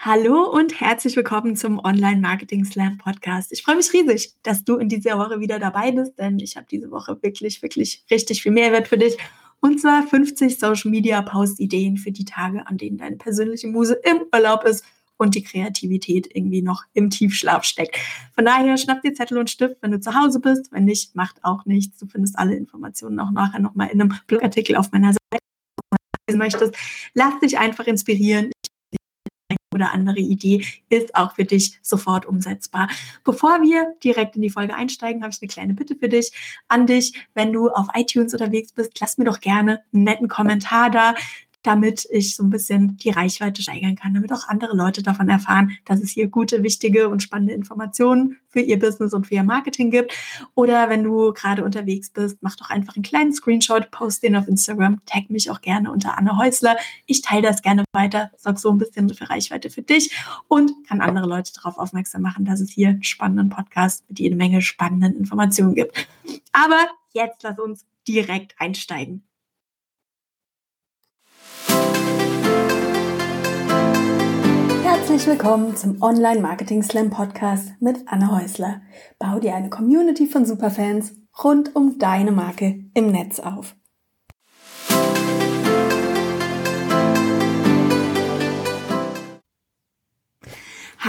Hallo und herzlich willkommen zum Online Marketing Slam Podcast. Ich freue mich riesig, dass du in dieser Woche wieder dabei bist, denn ich habe diese Woche wirklich, wirklich richtig viel Mehrwert für dich. Und zwar 50 Social Media Post Ideen für die Tage, an denen deine persönliche Muse im Urlaub ist und die Kreativität irgendwie noch im Tiefschlaf steckt. Von daher schnapp dir Zettel und Stift, wenn du zu Hause bist. Wenn nicht, macht auch nichts. Du findest alle Informationen auch nachher nochmal in einem Blogartikel auf meiner Seite. Möchtest, lass dich einfach inspirieren oder andere Idee ist auch für dich sofort umsetzbar. Bevor wir direkt in die Folge einsteigen, habe ich eine kleine Bitte für dich, an dich. Wenn du auf iTunes unterwegs bist, lass mir doch gerne einen netten Kommentar da damit ich so ein bisschen die Reichweite steigern kann, damit auch andere Leute davon erfahren, dass es hier gute, wichtige und spannende Informationen für ihr Business und für ihr Marketing gibt. Oder wenn du gerade unterwegs bist, mach doch einfach einen kleinen Screenshot, post den auf Instagram, tag mich auch gerne unter Anne Häusler. Ich teile das gerne weiter, sorg so ein bisschen für Reichweite für dich und kann andere Leute darauf aufmerksam machen, dass es hier einen spannenden Podcast mit jede Menge spannenden Informationen gibt. Aber jetzt lass uns direkt einsteigen. Herzlich willkommen zum Online Marketing Slam Podcast mit Anne Häusler. Bau dir eine Community von Superfans rund um deine Marke im Netz auf.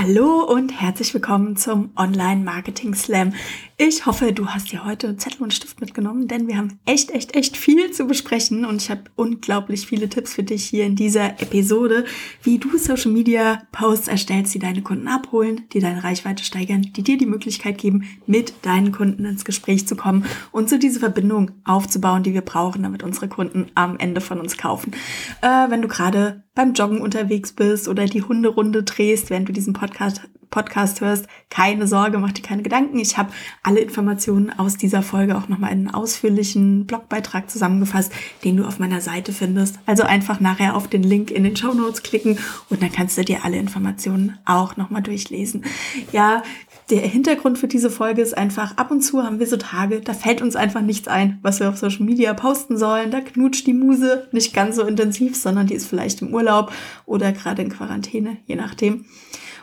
Hallo und herzlich willkommen zum Online Marketing Slam. Ich hoffe, du hast dir heute Zettel und Stift mitgenommen, denn wir haben echt, echt, echt viel zu besprechen und ich habe unglaublich viele Tipps für dich hier in dieser Episode, wie du Social Media Posts erstellst, die deine Kunden abholen, die deine Reichweite steigern, die dir die Möglichkeit geben, mit deinen Kunden ins Gespräch zu kommen und so diese Verbindung aufzubauen, die wir brauchen, damit unsere Kunden am Ende von uns kaufen. Äh, wenn du gerade beim Joggen unterwegs bist oder die Hunderunde drehst, während du diesen Podcast, Podcast hörst, keine Sorge, mach dir keine Gedanken. Ich habe alle Informationen aus dieser Folge auch nochmal in einen ausführlichen Blogbeitrag zusammengefasst, den du auf meiner Seite findest. Also einfach nachher auf den Link in den Show Notes klicken und dann kannst du dir alle Informationen auch nochmal durchlesen. Ja, der Hintergrund für diese Folge ist einfach, ab und zu haben wir so Tage, da fällt uns einfach nichts ein, was wir auf Social Media posten sollen. Da knutscht die Muse nicht ganz so intensiv, sondern die ist vielleicht im Urlaub oder gerade in Quarantäne, je nachdem.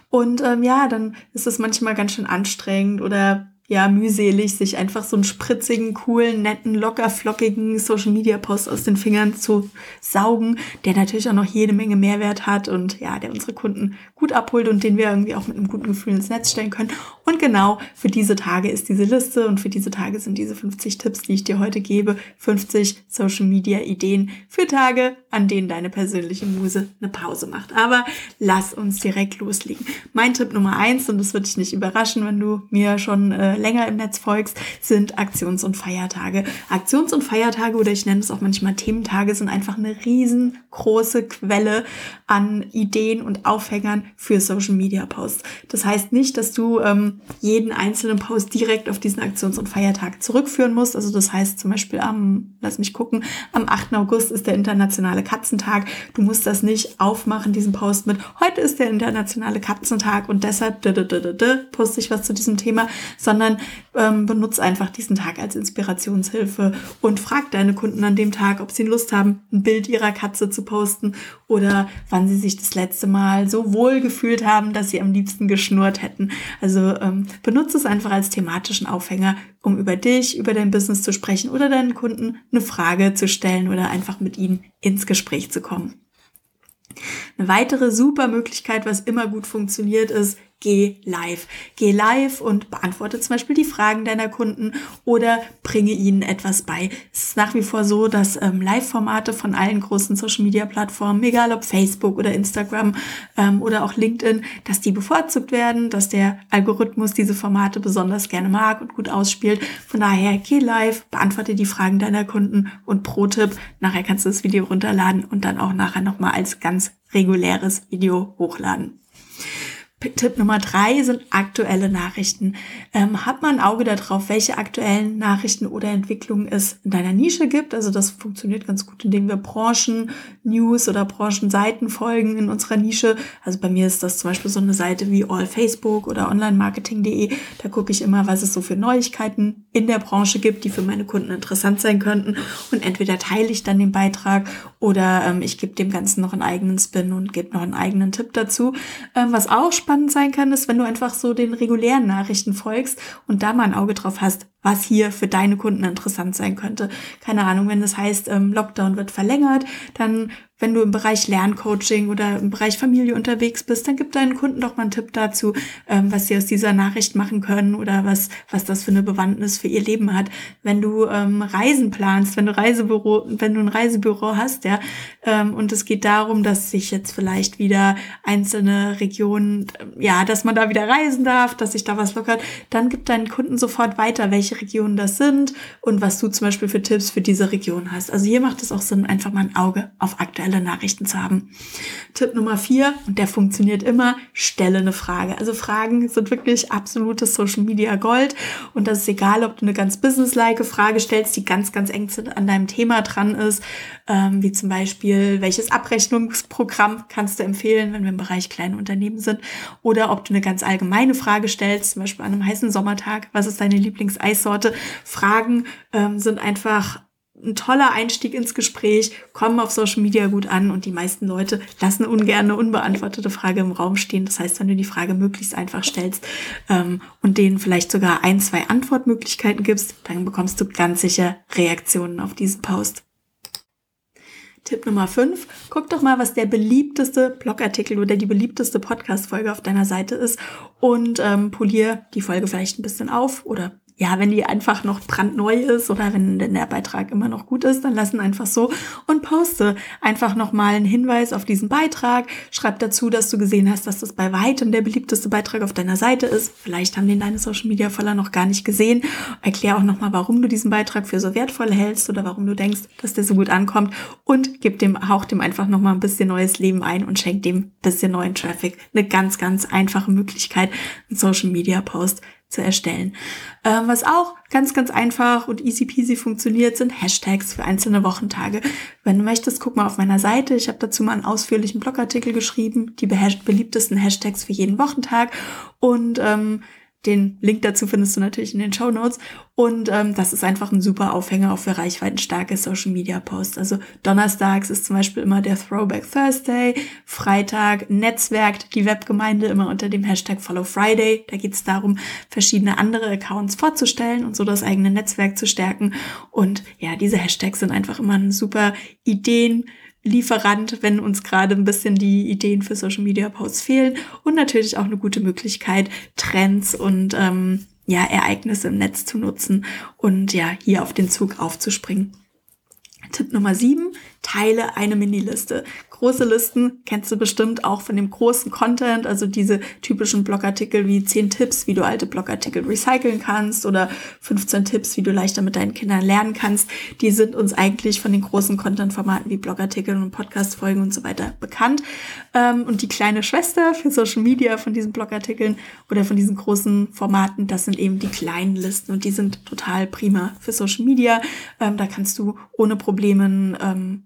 Und ähm, ja, dann ist es manchmal ganz schön anstrengend oder ja, mühselig, sich einfach so einen spritzigen, coolen, netten, locker flockigen Social Media Post aus den Fingern zu saugen, der natürlich auch noch jede Menge Mehrwert hat und ja, der unsere Kunden gut abholt und den wir irgendwie auch mit einem guten Gefühl ins Netz stellen können. Und genau für diese Tage ist diese Liste und für diese Tage sind diese 50 Tipps, die ich dir heute gebe, 50 Social Media Ideen für Tage, an denen deine persönliche Muse eine Pause macht. Aber lass uns direkt loslegen. Mein Tipp Nummer eins, und das wird dich nicht überraschen, wenn du mir schon äh, länger im Netz folgst, sind Aktions- und Feiertage. Aktions- und Feiertage oder ich nenne es auch manchmal Thementage sind einfach eine riesengroße Quelle an Ideen und Aufhängern für Social Media Posts. Das heißt nicht, dass du ähm, jeden einzelnen Post direkt auf diesen Aktions- und Feiertag zurückführen musst. Also das heißt zum Beispiel am, lass mich gucken, am 8. August ist der internationale Katzentag. Du musst das nicht aufmachen, diesen Post mit, heute ist der internationale Katzentag und deshalb poste ich was zu diesem Thema, sondern sondern ähm, benutze einfach diesen Tag als Inspirationshilfe und frag deine Kunden an dem Tag, ob sie Lust haben, ein Bild ihrer Katze zu posten oder wann sie sich das letzte Mal so wohl gefühlt haben, dass sie am liebsten geschnurrt hätten. Also ähm, benutze es einfach als thematischen Aufhänger, um über dich, über dein Business zu sprechen oder deinen Kunden eine Frage zu stellen oder einfach mit ihnen ins Gespräch zu kommen. Eine weitere super Möglichkeit, was immer gut funktioniert, ist, geh live. Geh live und beantworte zum Beispiel die Fragen deiner Kunden oder bringe ihnen etwas bei. Es ist nach wie vor so, dass ähm, Live-Formate von allen großen Social-Media-Plattformen, egal ob Facebook oder Instagram ähm, oder auch LinkedIn, dass die bevorzugt werden, dass der Algorithmus diese Formate besonders gerne mag und gut ausspielt. Von daher geh live, beantworte die Fragen deiner Kunden und pro Tipp, nachher kannst du das Video runterladen und dann auch nachher nochmal als ganz reguläres Video hochladen. Tipp Nummer drei sind aktuelle Nachrichten. Ähm, hat man ein Auge darauf, welche aktuellen Nachrichten oder Entwicklungen es in deiner Nische gibt? Also das funktioniert ganz gut, indem wir Branchen-News oder Branchenseiten folgen in unserer Nische. Also bei mir ist das zum Beispiel so eine Seite wie All Facebook oder onlinemarketing.de. Da gucke ich immer, was es so für Neuigkeiten in der Branche gibt, die für meine Kunden interessant sein könnten. Und entweder teile ich dann den Beitrag oder ähm, ich gebe dem Ganzen noch einen eigenen Spin und gebe noch einen eigenen Tipp dazu. Ähm, was auch spannend sein kann, ist, wenn du einfach so den regulären Nachrichten folgst und da mal ein Auge drauf hast, was hier für deine Kunden interessant sein könnte. Keine Ahnung, wenn das heißt, ähm, Lockdown wird verlängert, dann wenn du im Bereich Lerncoaching oder im Bereich Familie unterwegs bist, dann gib deinen Kunden doch mal einen Tipp dazu, ähm, was sie aus dieser Nachricht machen können oder was, was das für eine Bewandtnis für ihr Leben hat. Wenn du ähm, Reisen planst, wenn du Reisebüro, wenn du ein Reisebüro hast, ja, ähm, und es geht darum, dass sich jetzt vielleicht wieder einzelne Regionen, ja, dass man da wieder reisen darf, dass sich da was lockert, dann gib deinen Kunden sofort weiter, welche Regionen das sind und was du zum Beispiel für Tipps für diese Region hast. Also hier macht es auch Sinn, einfach mal ein Auge auf aktuelle Nachrichten zu haben. Tipp Nummer vier, und der funktioniert immer, stelle eine Frage. Also Fragen sind wirklich absolutes Social Media Gold und das ist egal, ob du eine ganz businesslike Frage stellst, die ganz, ganz eng an deinem Thema dran ist, ähm, wie zum Beispiel, welches Abrechnungsprogramm kannst du empfehlen, wenn wir im Bereich kleine Unternehmen sind, oder ob du eine ganz allgemeine Frage stellst, zum Beispiel an einem heißen Sommertag, was ist deine Lieblingseissorte? Fragen ähm, sind einfach ein toller Einstieg ins Gespräch, kommen auf Social Media gut an und die meisten Leute lassen ungern eine unbeantwortete Frage im Raum stehen. Das heißt, wenn du die Frage möglichst einfach stellst ähm, und denen vielleicht sogar ein, zwei Antwortmöglichkeiten gibst, dann bekommst du ganz sicher Reaktionen auf diesen Post. Tipp Nummer 5, guck doch mal, was der beliebteste Blogartikel oder die beliebteste Podcast-Folge auf deiner Seite ist und ähm, polier die Folge vielleicht ein bisschen auf oder ja, wenn die einfach noch brandneu ist oder wenn der Beitrag immer noch gut ist, dann lassen einfach so und poste einfach nochmal einen Hinweis auf diesen Beitrag. Schreib dazu, dass du gesehen hast, dass das bei weitem der beliebteste Beitrag auf deiner Seite ist. Vielleicht haben den deine Social Media Follower noch gar nicht gesehen. Erklär auch nochmal, warum du diesen Beitrag für so wertvoll hältst oder warum du denkst, dass der so gut ankommt und gib dem, hauch dem einfach nochmal ein bisschen neues Leben ein und schenk dem ein bisschen neuen Traffic. Eine ganz, ganz einfache Möglichkeit, einen Social Media Post zu erstellen. Ähm, was auch ganz, ganz einfach und easy peasy funktioniert, sind Hashtags für einzelne Wochentage. Wenn du möchtest, guck mal auf meiner Seite. Ich habe dazu mal einen ausführlichen Blogartikel geschrieben, die beliebtesten Hashtags für jeden Wochentag. Und ähm, den Link dazu findest du natürlich in den Show Notes. Und ähm, das ist einfach ein super Aufhänger auch für reichweitenstarke Social Media Posts. Also donnerstags ist zum Beispiel immer der Throwback Thursday, Freitag netzwerkt die Webgemeinde immer unter dem Hashtag Follow Friday. Da geht es darum, verschiedene andere Accounts vorzustellen und so das eigene Netzwerk zu stärken. Und ja, diese Hashtags sind einfach immer ein super Ideen. Lieferant, wenn uns gerade ein bisschen die Ideen für Social Media Posts fehlen und natürlich auch eine gute Möglichkeit, Trends und ähm, ja, Ereignisse im Netz zu nutzen und ja, hier auf den Zug aufzuspringen. Tipp Nummer sieben, teile eine Mini-Liste. Große Listen kennst du bestimmt auch von dem großen Content, also diese typischen Blogartikel wie 10 Tipps, wie du alte Blogartikel recyceln kannst oder 15 Tipps, wie du leichter mit deinen Kindern lernen kannst. Die sind uns eigentlich von den großen Content-Formaten wie Blogartikel und Podcast-Folgen und so weiter bekannt. Ähm, und die kleine Schwester für Social Media von diesen Blogartikeln oder von diesen großen Formaten, das sind eben die kleinen Listen und die sind total prima für Social Media. Ähm, da kannst du ohne Probleme ähm,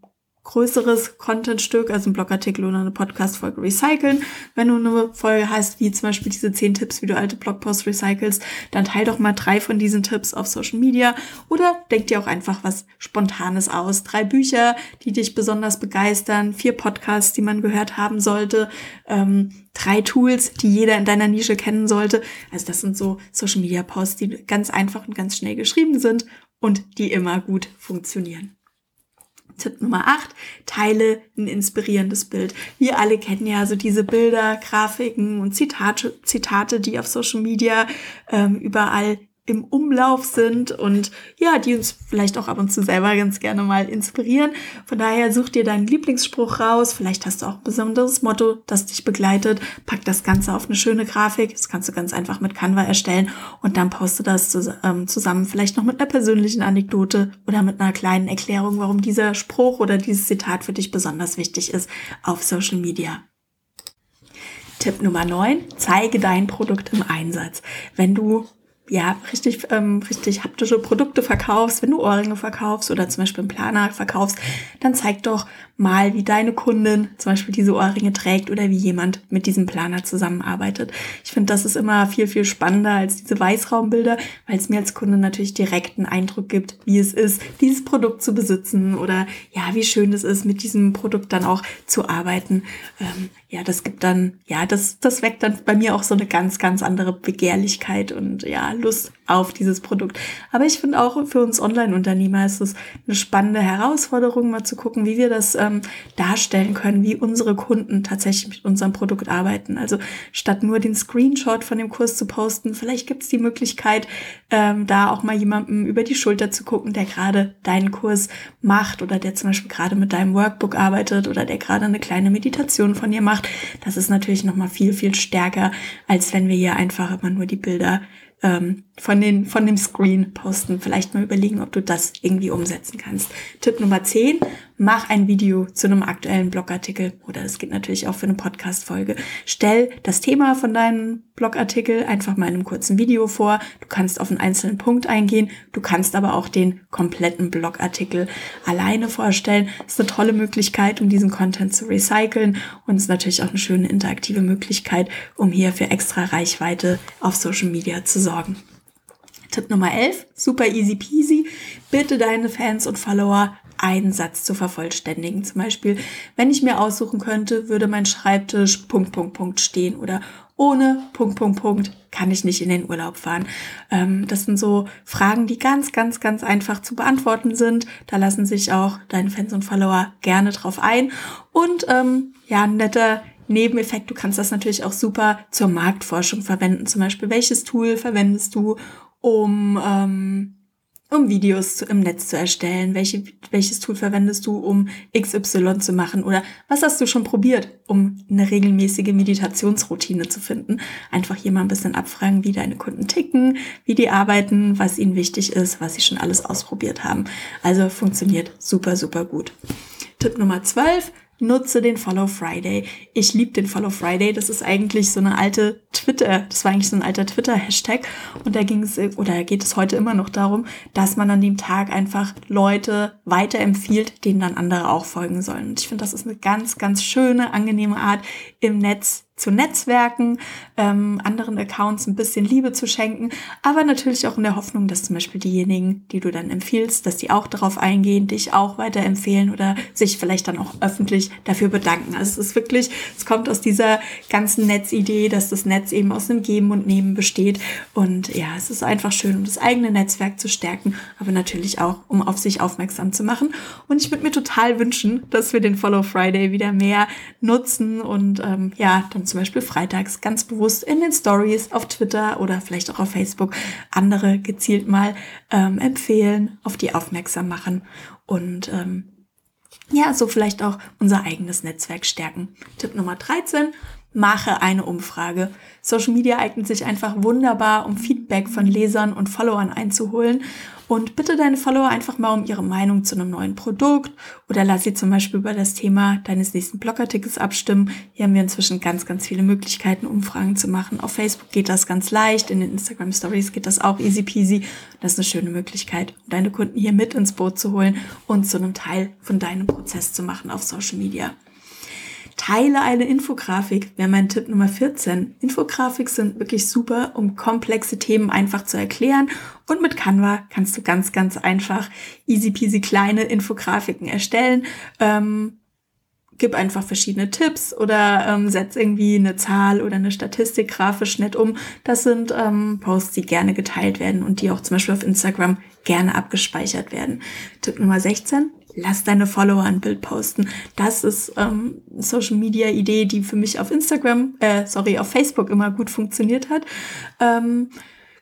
größeres Contentstück, also ein Blogartikel oder eine Podcast-Folge recyceln. Wenn du eine Folge hast, wie zum Beispiel diese zehn Tipps, wie du alte Blogposts recycelst, dann teil doch mal drei von diesen Tipps auf Social Media oder denk dir auch einfach was Spontanes aus. Drei Bücher, die dich besonders begeistern, vier Podcasts, die man gehört haben sollte, ähm, drei Tools, die jeder in deiner Nische kennen sollte. Also das sind so Social Media Posts, die ganz einfach und ganz schnell geschrieben sind und die immer gut funktionieren. Tipp Nummer 8, teile ein inspirierendes Bild. Wir alle kennen ja so diese Bilder, Grafiken und Zitate, Zitate die auf Social Media ähm, überall im Umlauf sind und ja, die uns vielleicht auch ab und zu selber ganz gerne mal inspirieren. Von daher such dir deinen Lieblingsspruch raus. Vielleicht hast du auch ein besonderes Motto, das dich begleitet. Pack das Ganze auf eine schöne Grafik. Das kannst du ganz einfach mit Canva erstellen und dann poste das ähm, zusammen vielleicht noch mit einer persönlichen Anekdote oder mit einer kleinen Erklärung, warum dieser Spruch oder dieses Zitat für dich besonders wichtig ist auf Social Media. Tipp Nummer 9, zeige dein Produkt im Einsatz. Wenn du ja, richtig, ähm, richtig haptische Produkte verkaufst, wenn du Ohrringe verkaufst oder zum Beispiel einen Planer verkaufst, dann zeig doch mal, wie deine Kundin zum Beispiel diese Ohrringe trägt oder wie jemand mit diesem Planer zusammenarbeitet. Ich finde, das ist immer viel, viel spannender als diese Weißraumbilder, weil es mir als Kunde natürlich direkt einen Eindruck gibt, wie es ist, dieses Produkt zu besitzen oder ja, wie schön es ist, mit diesem Produkt dann auch zu arbeiten. Ähm, ja, das gibt dann, ja, das, das weckt dann bei mir auch so eine ganz, ganz andere Begehrlichkeit und ja, Lust auf dieses Produkt. Aber ich finde auch für uns Online-Unternehmer ist es eine spannende Herausforderung, mal zu gucken, wie wir das ähm, darstellen können, wie unsere Kunden tatsächlich mit unserem Produkt arbeiten. Also statt nur den Screenshot von dem Kurs zu posten, vielleicht gibt es die Möglichkeit, ähm, da auch mal jemandem über die Schulter zu gucken, der gerade deinen Kurs macht oder der zum Beispiel gerade mit deinem Workbook arbeitet oder der gerade eine kleine Meditation von dir macht. Das ist natürlich noch mal viel, viel stärker, als wenn wir hier einfach immer nur die Bilder ähm, von, den, von dem Screen posten. Vielleicht mal überlegen, ob du das irgendwie umsetzen kannst. Tipp Nummer 10, mach ein Video zu einem aktuellen Blogartikel oder es geht natürlich auch für eine Podcast-Folge. Stell das Thema von deinem Blogartikel einfach mal in einem kurzen Video vor. Du kannst auf einen einzelnen Punkt eingehen. Du kannst aber auch den kompletten Blogartikel alleine vorstellen. Das ist eine tolle Möglichkeit, um diesen Content zu recyceln und ist natürlich auch eine schöne interaktive Möglichkeit, um hier für extra Reichweite auf Social Media zu sorgen. Tipp Nummer 11, super easy peasy. Bitte deine Fans und Follower einen Satz zu vervollständigen. Zum Beispiel, wenn ich mir aussuchen könnte, würde mein Schreibtisch Punkt, Punkt, Punkt stehen oder ohne Punkt, Punkt, Punkt kann ich nicht in den Urlaub fahren. Ähm, das sind so Fragen, die ganz, ganz, ganz einfach zu beantworten sind. Da lassen sich auch deine Fans und Follower gerne drauf ein. Und ähm, ja, ein netter Nebeneffekt, du kannst das natürlich auch super zur Marktforschung verwenden. Zum Beispiel, welches Tool verwendest du, um ähm, um Videos im Netz zu erstellen? Welche, welches Tool verwendest du, um XY zu machen? Oder was hast du schon probiert, um eine regelmäßige Meditationsroutine zu finden? Einfach hier mal ein bisschen abfragen, wie deine Kunden ticken, wie die arbeiten, was ihnen wichtig ist, was sie schon alles ausprobiert haben. Also funktioniert super, super gut. Tipp Nummer 12, nutze den Follow Friday. Ich liebe den Follow Friday. Das ist eigentlich so eine alte Twitter, das war eigentlich so ein alter Twitter-Hashtag. Und da ging es, oder geht es heute immer noch darum, dass man an dem Tag einfach Leute weiterempfiehlt, denen dann andere auch folgen sollen. Und ich finde, das ist eine ganz, ganz schöne, angenehme Art, im Netz zu Netzwerken, ähm, anderen Accounts ein bisschen Liebe zu schenken, aber natürlich auch in der Hoffnung, dass zum Beispiel diejenigen, die du dann empfiehlst, dass die auch darauf eingehen, dich auch weiterempfehlen oder sich vielleicht dann auch öffentlich dafür bedanken. Also es ist wirklich, es kommt aus dieser ganzen Netzidee, dass das Netz eben aus einem Geben und Nehmen besteht und ja, es ist einfach schön, um das eigene Netzwerk zu stärken, aber natürlich auch, um auf sich aufmerksam zu machen. Und ich würde mir total wünschen, dass wir den Follow Friday wieder mehr nutzen und ähm, ja, dann zum Beispiel freitags ganz bewusst in den Stories auf Twitter oder vielleicht auch auf Facebook andere gezielt mal ähm, empfehlen, auf die aufmerksam machen und ähm, ja, so vielleicht auch unser eigenes Netzwerk stärken. Tipp Nummer 13, mache eine Umfrage. Social Media eignet sich einfach wunderbar, um Feedback von Lesern und Followern einzuholen. Und bitte deine Follower einfach mal um ihre Meinung zu einem neuen Produkt oder lass sie zum Beispiel über das Thema deines nächsten Blogartikels abstimmen. Hier haben wir inzwischen ganz, ganz viele Möglichkeiten, Umfragen zu machen. Auf Facebook geht das ganz leicht, in den Instagram Stories geht das auch easy peasy. Das ist eine schöne Möglichkeit, um deine Kunden hier mit ins Boot zu holen und zu einem Teil von deinem Prozess zu machen auf Social Media. Teile eine Infografik, wäre mein Tipp Nummer 14. Infografik sind wirklich super, um komplexe Themen einfach zu erklären. Und mit Canva kannst du ganz, ganz einfach easy peasy kleine Infografiken erstellen. Ähm, gib einfach verschiedene Tipps oder ähm, setz irgendwie eine Zahl oder eine Statistik grafisch nett um. Das sind ähm, Posts, die gerne geteilt werden und die auch zum Beispiel auf Instagram gerne abgespeichert werden. Tipp Nummer 16, lass deine Follower ein Bild posten. Das ist ähm, Social Media Idee, die für mich auf Instagram, äh, sorry, auf Facebook immer gut funktioniert hat. Ähm,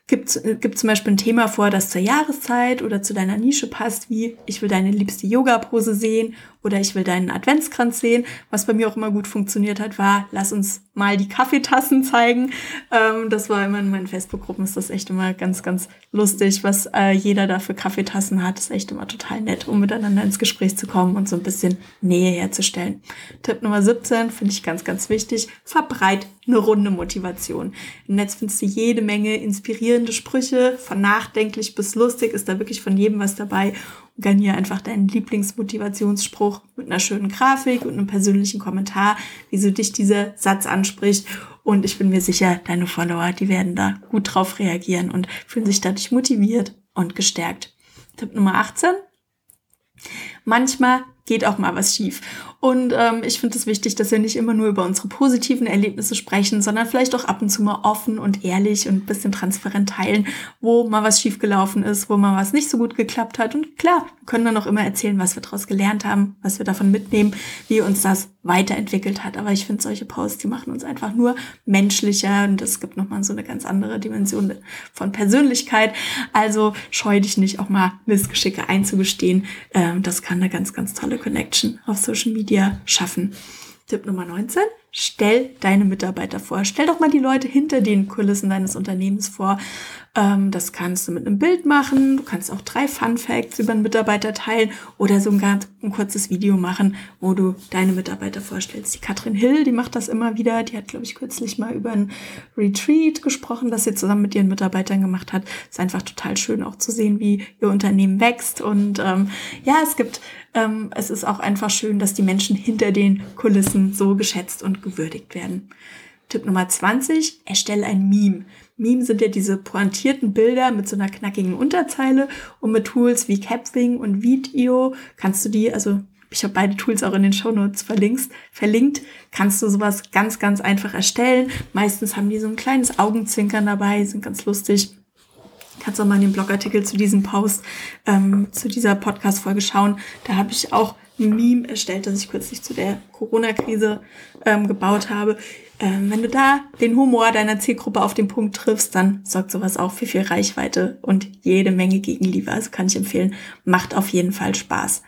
gibt, äh, gibt zum Beispiel ein Thema vor, das zur Jahreszeit oder zu deiner Nische passt, wie ich will deine liebste Yoga-Pose sehen oder ich will deinen Adventskranz sehen. Was bei mir auch immer gut funktioniert hat, war, lass uns mal die Kaffeetassen zeigen. Ähm, das war immer in meinen Facebook-Gruppen, ist das echt immer ganz, ganz lustig, was äh, jeder da für Kaffeetassen hat. ist echt immer total nett, um miteinander ins Gespräch zu kommen und so ein bisschen Nähe herzustellen. Tipp Nummer 17 finde ich ganz, ganz wichtig. Verbreit eine runde Motivation. Im Netz findest du jede Menge inspirierende Sprüche, von nachdenklich bis lustig ist da wirklich von jedem was dabei. Gönn hier einfach deinen Lieblingsmotivationsspruch mit einer schönen Grafik und einem persönlichen Kommentar, wieso dich dieser Satz anspricht. Und ich bin mir sicher, deine Follower, die werden da gut drauf reagieren und fühlen sich dadurch motiviert und gestärkt. Tipp Nummer 18. Manchmal geht auch mal was schief. Und ähm, ich finde es wichtig, dass wir nicht immer nur über unsere positiven Erlebnisse sprechen, sondern vielleicht auch ab und zu mal offen und ehrlich und ein bisschen transparent teilen, wo mal was schiefgelaufen ist, wo mal was nicht so gut geklappt hat. Und klar, können dann auch immer erzählen, was wir daraus gelernt haben, was wir davon mitnehmen, wie uns das weiterentwickelt hat. Aber ich finde solche Posts, die machen uns einfach nur menschlicher und es gibt nochmal so eine ganz andere Dimension von Persönlichkeit. Also scheu dich nicht, auch mal Missgeschicke einzugestehen. Ähm, das kann eine ganz, ganz tolle Connection auf Social Media schaffen. Tipp Nummer 19. Stell deine Mitarbeiter vor. Stell doch mal die Leute hinter den Kulissen deines Unternehmens vor. Ähm, das kannst du mit einem Bild machen. Du kannst auch drei Fun Facts über einen Mitarbeiter teilen oder so ein ganz ein kurzes Video machen, wo du deine Mitarbeiter vorstellst. Die Katrin Hill, die macht das immer wieder. Die hat, glaube ich, kürzlich mal über ein Retreat gesprochen, das sie zusammen mit ihren Mitarbeitern gemacht hat. Ist einfach total schön auch zu sehen, wie ihr Unternehmen wächst. Und ähm, ja, es gibt, ähm, es ist auch einfach schön, dass die Menschen hinter den Kulissen so geschätzt und gewürdigt werden. Tipp Nummer 20, erstelle ein Meme. Meme sind ja diese pointierten Bilder mit so einer knackigen Unterzeile und mit Tools wie Capwing und Video kannst du die, also ich habe beide Tools auch in den Shownotes verlinkt, verlinkt, kannst du sowas ganz, ganz einfach erstellen. Meistens haben die so ein kleines Augenzwinkern dabei, sind ganz lustig. Kannst auch mal in den Blogartikel zu diesem Post, ähm, zu dieser Podcast-Folge schauen. Da habe ich auch Meme erstellt, das ich kürzlich zu der Corona-Krise ähm, gebaut habe. Ähm, wenn du da den Humor deiner Zielgruppe auf den Punkt triffst, dann sorgt sowas auch für viel Reichweite und jede Menge Gegenliebe. Also kann ich empfehlen, macht auf jeden Fall Spaß.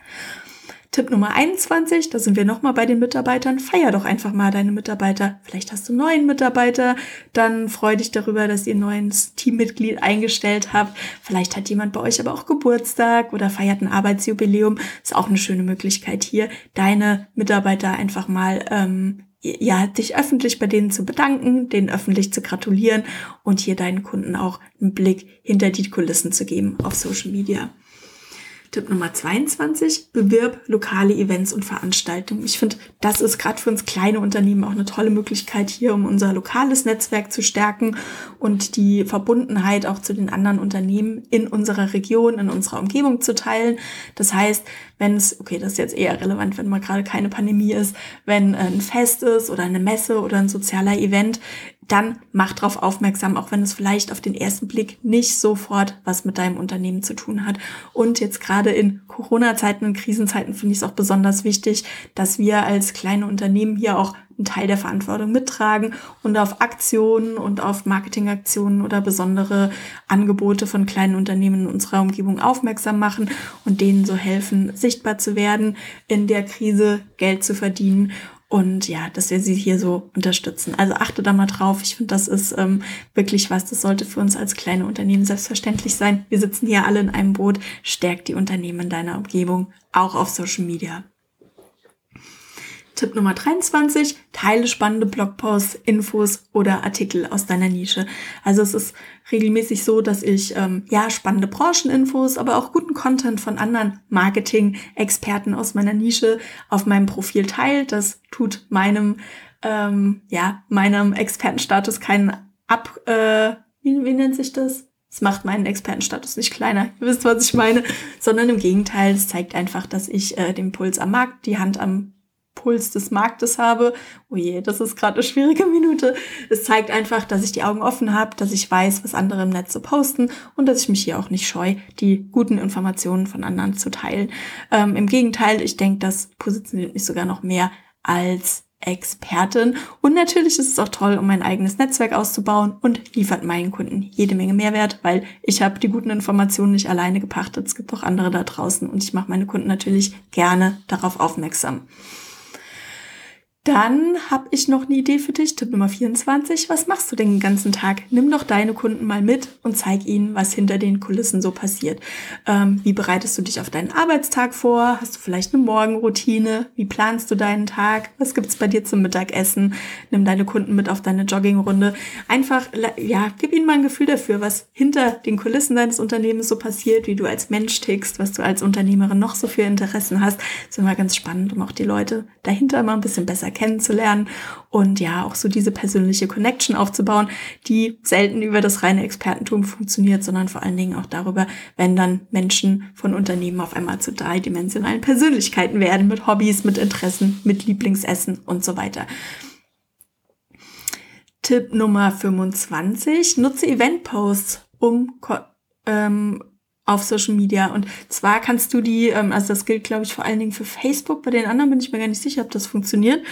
Tipp Nummer 21, da sind wir nochmal bei den Mitarbeitern. Feier doch einfach mal deine Mitarbeiter. Vielleicht hast du neuen Mitarbeiter, dann freu dich darüber, dass ihr ein neues Teammitglied eingestellt habt. Vielleicht hat jemand bei euch aber auch Geburtstag oder feiert ein Arbeitsjubiläum. Ist auch eine schöne Möglichkeit hier, deine Mitarbeiter einfach mal ähm, ja, dich öffentlich bei denen zu bedanken, denen öffentlich zu gratulieren und hier deinen Kunden auch einen Blick hinter die Kulissen zu geben auf Social Media. Tipp Nummer 22, bewirb lokale Events und Veranstaltungen. Ich finde, das ist gerade für uns kleine Unternehmen auch eine tolle Möglichkeit hier, um unser lokales Netzwerk zu stärken und die Verbundenheit auch zu den anderen Unternehmen in unserer Region, in unserer Umgebung zu teilen. Das heißt, wenn es, okay, das ist jetzt eher relevant, wenn mal gerade keine Pandemie ist, wenn ein Fest ist oder eine Messe oder ein sozialer Event, dann mach darauf aufmerksam, auch wenn es vielleicht auf den ersten Blick nicht sofort was mit deinem Unternehmen zu tun hat. Und jetzt gerade in Corona-Zeiten und Krisenzeiten finde ich es auch besonders wichtig, dass wir als kleine Unternehmen hier auch einen Teil der Verantwortung mittragen und auf Aktionen und auf Marketingaktionen oder besondere Angebote von kleinen Unternehmen in unserer Umgebung aufmerksam machen und denen so helfen, sichtbar zu werden, in der Krise Geld zu verdienen und ja, dass wir sie hier so unterstützen. Also achte da mal drauf. Ich finde, das ist ähm, wirklich was, das sollte für uns als kleine Unternehmen selbstverständlich sein. Wir sitzen hier alle in einem Boot. Stärkt die Unternehmen in deiner Umgebung, auch auf Social Media. Tipp Nummer 23, teile spannende Blogposts, Infos oder Artikel aus deiner Nische. Also es ist regelmäßig so, dass ich ähm, ja spannende Brancheninfos, aber auch guten Content von anderen Marketing-Experten aus meiner Nische auf meinem Profil teile. Das tut meinem ähm, ja meinem Expertenstatus keinen ab. Äh, wie, wie nennt sich das? Es macht meinen Expertenstatus nicht kleiner. Ihr wisst, was ich meine. Sondern im Gegenteil, es zeigt einfach, dass ich äh, den Puls am Markt, die Hand am Puls des Marktes habe. Oh je, das ist gerade eine schwierige Minute. Es zeigt einfach, dass ich die Augen offen habe, dass ich weiß, was andere im Netz so posten und dass ich mich hier auch nicht scheu, die guten Informationen von anderen zu teilen. Ähm, Im Gegenteil, ich denke, das positioniert mich sogar noch mehr als Expertin. Und natürlich ist es auch toll, um mein eigenes Netzwerk auszubauen und liefert meinen Kunden jede Menge Mehrwert, weil ich habe die guten Informationen nicht alleine gepachtet. Es gibt auch andere da draußen und ich mache meine Kunden natürlich gerne darauf aufmerksam. Dann habe ich noch eine Idee für dich. Tipp Nummer 24. Was machst du den ganzen Tag? Nimm doch deine Kunden mal mit und zeig ihnen, was hinter den Kulissen so passiert. Ähm, wie bereitest du dich auf deinen Arbeitstag vor? Hast du vielleicht eine Morgenroutine? Wie planst du deinen Tag? Was gibt's bei dir zum Mittagessen? Nimm deine Kunden mit auf deine Joggingrunde. Einfach, ja, gib ihnen mal ein Gefühl dafür, was hinter den Kulissen deines Unternehmens so passiert, wie du als Mensch tickst, was du als Unternehmerin noch so für Interessen hast. Das ist immer ganz spannend, um auch die Leute dahinter mal ein bisschen besser kennenzulernen und ja, auch so diese persönliche Connection aufzubauen, die selten über das reine Expertentum funktioniert, sondern vor allen Dingen auch darüber, wenn dann Menschen von Unternehmen auf einmal zu dreidimensionalen Persönlichkeiten werden, mit Hobbys, mit Interessen, mit Lieblingsessen und so weiter. Tipp Nummer 25. Nutze Event-Posts, um ähm, auf Social Media. Und zwar kannst du die, ähm, also das gilt, glaube ich, vor allen Dingen für Facebook. Bei den anderen bin ich mir gar nicht sicher, ob das funktioniert.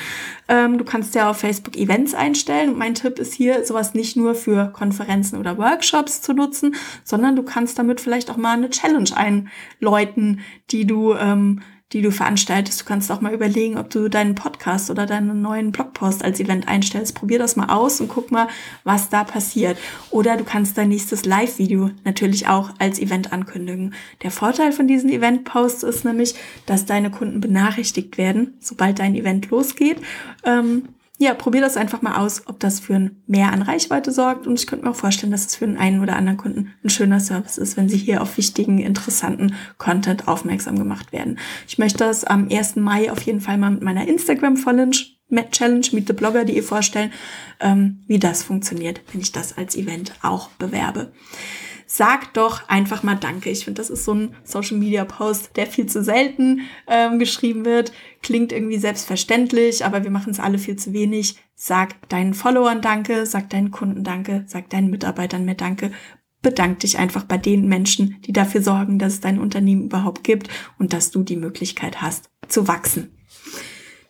Ähm, du kannst ja auf Facebook Events einstellen. Und mein Tipp ist hier, sowas nicht nur für Konferenzen oder Workshops zu nutzen, sondern du kannst damit vielleicht auch mal eine Challenge einläuten, die du ähm, die du veranstaltest. Du kannst auch mal überlegen, ob du deinen Podcast oder deinen neuen Blogpost als Event einstellst. Probier das mal aus und guck mal, was da passiert. Oder du kannst dein nächstes Live-Video natürlich auch als Event ankündigen. Der Vorteil von diesen Event-Posts ist nämlich, dass deine Kunden benachrichtigt werden, sobald dein Event losgeht. Ähm, ja, probier das einfach mal aus, ob das für ein Mehr an Reichweite sorgt. Und ich könnte mir auch vorstellen, dass es für den einen oder anderen Kunden ein schöner Service ist, wenn sie hier auf wichtigen, interessanten Content aufmerksam gemacht werden. Ich möchte das am 1. Mai auf jeden Fall mal mit meiner Instagram-Challenge Challenge Meet the Blogger, die ihr vorstellen, ähm, wie das funktioniert, wenn ich das als Event auch bewerbe sag doch einfach mal Danke. Ich finde, das ist so ein Social Media Post, der viel zu selten ähm, geschrieben wird. Klingt irgendwie selbstverständlich, aber wir machen es alle viel zu wenig. Sag deinen Followern Danke, sag deinen Kunden Danke, sag deinen Mitarbeitern mehr Danke. Bedank dich einfach bei den Menschen, die dafür sorgen, dass es dein Unternehmen überhaupt gibt und dass du die Möglichkeit hast zu wachsen.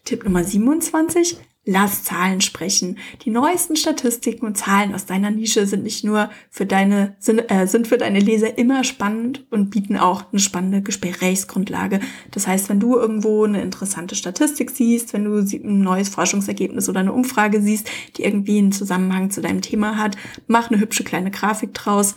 Tipp Nummer 27. Lass Zahlen sprechen. Die neuesten Statistiken und Zahlen aus deiner Nische sind nicht nur für deine, sind, äh, sind für deine Leser immer spannend und bieten auch eine spannende Gesprächsgrundlage. Das heißt, wenn du irgendwo eine interessante Statistik siehst, wenn du ein neues Forschungsergebnis oder eine Umfrage siehst, die irgendwie einen Zusammenhang zu deinem Thema hat, mach eine hübsche kleine Grafik draus,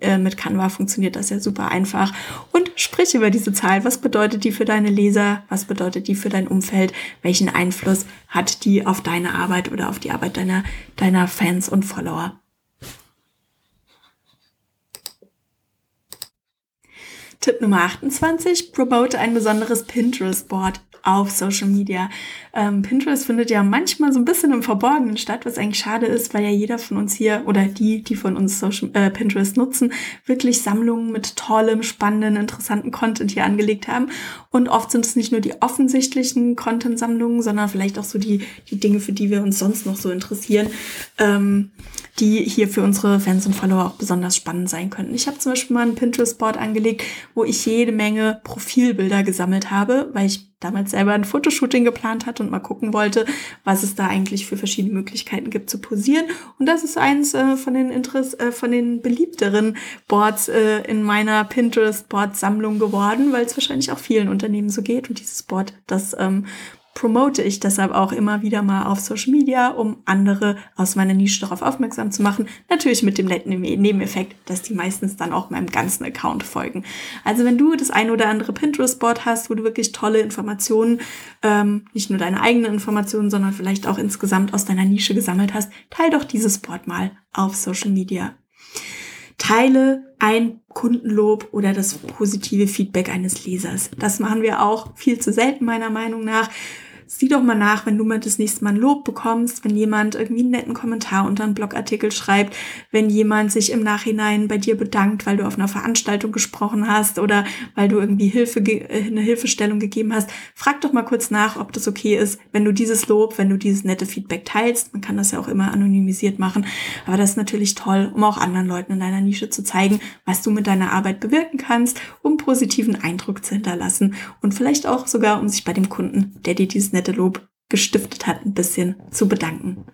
äh, mit Canva funktioniert das ja super einfach. Und sprich über diese Zahl. Was bedeutet die für deine Leser? Was bedeutet die für dein Umfeld? Welchen Einfluss hat die auf deine Arbeit oder auf die Arbeit deiner, deiner Fans und Follower? Tipp Nummer 28, promote ein besonderes Pinterest-Board auf Social Media. Ähm, Pinterest findet ja manchmal so ein bisschen im Verborgenen statt, was eigentlich schade ist, weil ja jeder von uns hier oder die, die von uns Social, äh, Pinterest nutzen, wirklich Sammlungen mit tollem, spannenden, interessanten Content hier angelegt haben. Und oft sind es nicht nur die offensichtlichen Content-Sammlungen, sondern vielleicht auch so die, die Dinge, für die wir uns sonst noch so interessieren. Ähm, die hier für unsere Fans und Follower auch besonders spannend sein könnten. Ich habe zum Beispiel mal ein Pinterest-Board angelegt, wo ich jede Menge Profilbilder gesammelt habe, weil ich damals selber ein Fotoshooting geplant hatte und mal gucken wollte, was es da eigentlich für verschiedene Möglichkeiten gibt zu posieren. Und das ist eins äh, von den Interess äh, von den beliebteren Boards äh, in meiner Pinterest-Board-Sammlung geworden, weil es wahrscheinlich auch vielen Unternehmen so geht. Und dieses Board, das ähm, promote ich deshalb auch immer wieder mal auf Social Media, um andere aus meiner Nische darauf aufmerksam zu machen. Natürlich mit dem netten Nebeneffekt, dass die meistens dann auch meinem ganzen Account folgen. Also wenn du das ein oder andere Pinterest-Board hast, wo du wirklich tolle Informationen, ähm, nicht nur deine eigenen Informationen, sondern vielleicht auch insgesamt aus deiner Nische gesammelt hast, teil doch dieses Board mal auf Social Media. Teile ein Kundenlob oder das positive Feedback eines Lesers. Das machen wir auch viel zu selten meiner Meinung nach sieh doch mal nach, wenn du mal das nächste Mal ein Lob bekommst, wenn jemand irgendwie einen netten Kommentar unter einen Blogartikel schreibt, wenn jemand sich im Nachhinein bei dir bedankt, weil du auf einer Veranstaltung gesprochen hast oder weil du irgendwie Hilfe, äh, eine Hilfestellung gegeben hast. Frag doch mal kurz nach, ob das okay ist, wenn du dieses Lob, wenn du dieses nette Feedback teilst. Man kann das ja auch immer anonymisiert machen. Aber das ist natürlich toll, um auch anderen Leuten in deiner Nische zu zeigen, was du mit deiner Arbeit bewirken kannst, um positiven Eindruck zu hinterlassen und vielleicht auch sogar, um sich bei dem Kunden, der dir dieses nette Lob gestiftet hat, ein bisschen zu bedanken.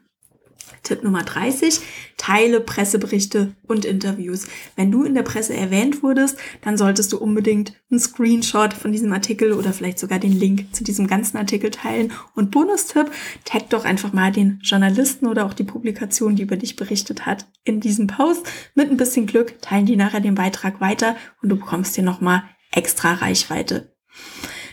Tipp Nummer 30, teile Presseberichte und Interviews. Wenn du in der Presse erwähnt wurdest, dann solltest du unbedingt einen Screenshot von diesem Artikel oder vielleicht sogar den Link zu diesem ganzen Artikel teilen. Und Bonustipp, tag doch einfach mal den Journalisten oder auch die Publikation, die über dich berichtet hat, in diesem Post. Mit ein bisschen Glück teilen die nachher den Beitrag weiter und du bekommst dir nochmal extra Reichweite.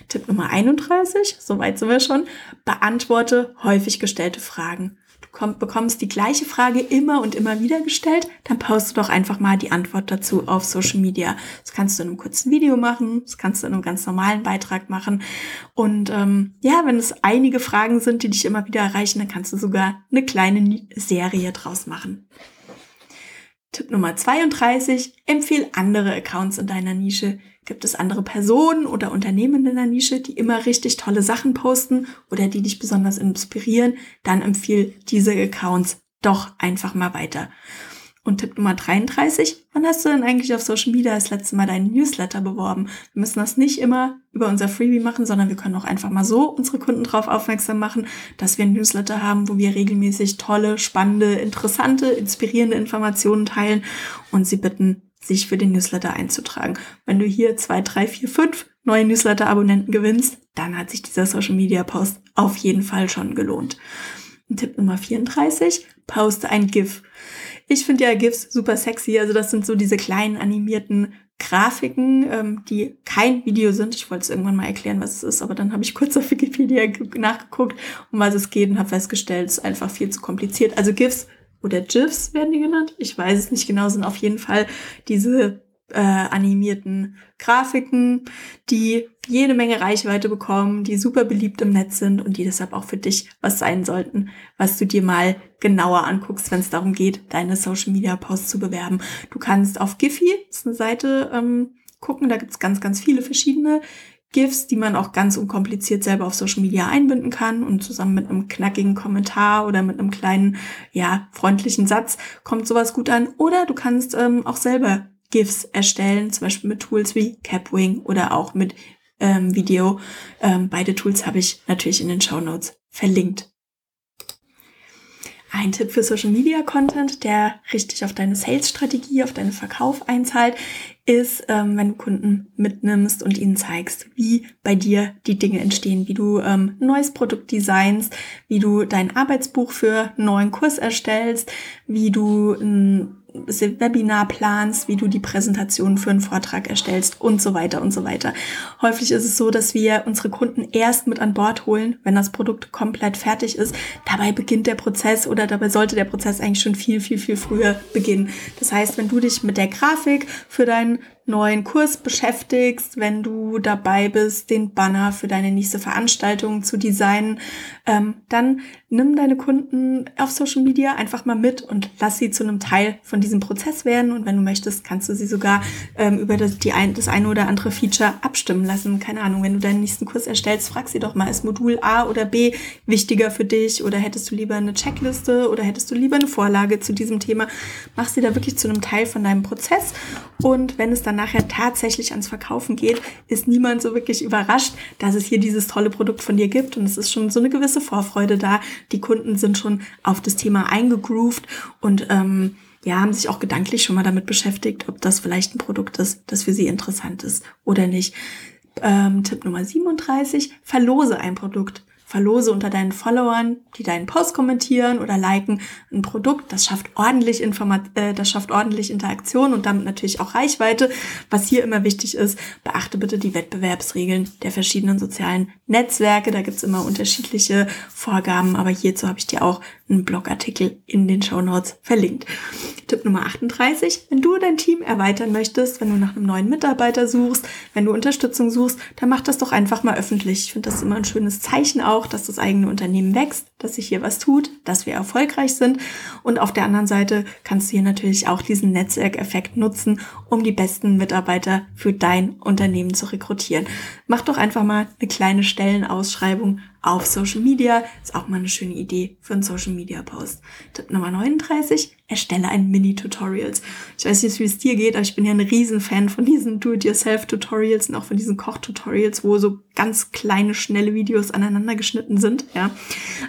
Tipp Nummer 31, soweit sind wir schon, beantworte häufig gestellte Fragen komm, bekommst die gleiche Frage immer und immer wieder gestellt, dann poste doch einfach mal die Antwort dazu auf Social Media. Das kannst du in einem kurzen Video machen, das kannst du in einem ganz normalen Beitrag machen. Und ähm, ja, wenn es einige Fragen sind, die dich immer wieder erreichen, dann kannst du sogar eine kleine Serie draus machen. Tipp Nummer 32, empfehl andere Accounts in deiner Nische. Gibt es andere Personen oder Unternehmen in der Nische, die immer richtig tolle Sachen posten oder die dich besonders inspirieren? Dann empfiehl diese Accounts doch einfach mal weiter. Und Tipp Nummer 33, wann hast du denn eigentlich auf Social Media das letzte Mal deinen Newsletter beworben? Wir müssen das nicht immer über unser Freebie machen, sondern wir können auch einfach mal so unsere Kunden darauf aufmerksam machen, dass wir ein Newsletter haben, wo wir regelmäßig tolle, spannende, interessante, inspirierende Informationen teilen und sie bitten, sich für den Newsletter einzutragen. Wenn du hier zwei, drei, vier, fünf neue Newsletter-Abonnenten gewinnst, dann hat sich dieser Social Media Post auf jeden Fall schon gelohnt. Tipp Nummer 34, poste ein GIF. Ich finde ja GIFs super sexy. Also das sind so diese kleinen animierten Grafiken, ähm, die kein Video sind. Ich wollte es irgendwann mal erklären, was es ist, aber dann habe ich kurz auf Wikipedia nachgeguckt, um was es geht und habe festgestellt, es ist einfach viel zu kompliziert. Also GIFs oder GIFs werden die genannt. Ich weiß es nicht genau, sind auf jeden Fall diese äh, animierten Grafiken, die jede Menge Reichweite bekommen, die super beliebt im Netz sind und die deshalb auch für dich was sein sollten, was du dir mal genauer anguckst, wenn es darum geht, deine Social Media Posts zu bewerben. Du kannst auf Giphy, das ist eine Seite, ähm, gucken, da gibt's ganz, ganz viele verschiedene GIFs, die man auch ganz unkompliziert selber auf Social Media einbinden kann und zusammen mit einem knackigen Kommentar oder mit einem kleinen, ja, freundlichen Satz kommt sowas gut an. Oder du kannst ähm, auch selber GIFs erstellen, zum Beispiel mit Tools wie Capwing oder auch mit ähm, Video. Ähm, beide Tools habe ich natürlich in den Show Notes verlinkt. Ein Tipp für Social Media Content, der richtig auf deine Sales-Strategie, auf deinen Verkauf einzahlt, ist, ähm, wenn du Kunden mitnimmst und ihnen zeigst, wie bei dir die Dinge entstehen, wie du ähm, ein neues Produkt designst, wie du dein Arbeitsbuch für einen neuen Kurs erstellst, wie du ein Webinar planst, wie du die Präsentation für einen Vortrag erstellst und so weiter und so weiter. Häufig ist es so, dass wir unsere Kunden erst mit an Bord holen, wenn das Produkt komplett fertig ist. Dabei beginnt der Prozess oder dabei sollte der Prozess eigentlich schon viel, viel, viel früher beginnen. Das heißt, wenn du dich mit der Grafik für deinen neuen Kurs beschäftigst, wenn du dabei bist, den Banner für deine nächste Veranstaltung zu designen, ähm, dann nimm deine Kunden auf Social Media einfach mal mit und lass sie zu einem Teil von diesem Prozess werden. Und wenn du möchtest, kannst du sie sogar ähm, über das, die ein, das eine oder andere Feature abstimmen lassen. Keine Ahnung, wenn du deinen nächsten Kurs erstellst, frag sie doch mal, ist Modul A oder B wichtiger für dich oder hättest du lieber eine Checkliste oder hättest du lieber eine Vorlage zu diesem Thema? Mach sie da wirklich zu einem Teil von deinem Prozess. Und wenn es dann nachher tatsächlich ans Verkaufen geht, ist niemand so wirklich überrascht, dass es hier dieses tolle Produkt von dir gibt. Und es ist schon so eine gewisse Vorfreude da. Die Kunden sind schon auf das Thema eingegroovt und ähm, ja, haben sich auch gedanklich schon mal damit beschäftigt, ob das vielleicht ein Produkt ist, das für sie interessant ist oder nicht. Ähm, Tipp Nummer 37, verlose ein Produkt verlose unter deinen Followern, die deinen Post kommentieren oder liken, ein Produkt. Das schafft ordentlich Informat äh, das schafft ordentlich Interaktion und damit natürlich auch Reichweite. Was hier immer wichtig ist, beachte bitte die Wettbewerbsregeln der verschiedenen sozialen Netzwerke. Da gibt's immer unterschiedliche Vorgaben, aber hierzu habe ich dir auch einen Blogartikel in den Show Notes verlinkt. Tipp Nummer 38. Wenn du dein Team erweitern möchtest, wenn du nach einem neuen Mitarbeiter suchst, wenn du Unterstützung suchst, dann mach das doch einfach mal öffentlich. Ich finde das immer ein schönes Zeichen auch, dass das eigene Unternehmen wächst, dass sich hier was tut, dass wir erfolgreich sind. Und auf der anderen Seite kannst du hier natürlich auch diesen Netzwerkeffekt nutzen, um die besten Mitarbeiter für dein Unternehmen zu rekrutieren. Mach doch einfach mal eine kleine Stellenausschreibung auf Social Media. Ist auch mal eine schöne Idee für einen Social Media Post. Tipp Nummer 39. Erstelle ein Mini-Tutorials. Ich weiß nicht, wie es dir geht, aber ich bin ja ein Riesenfan von diesen Do-it-yourself-Tutorials und auch von diesen Koch-Tutorials, wo so ganz kleine, schnelle Videos aneinander geschnitten sind, ja.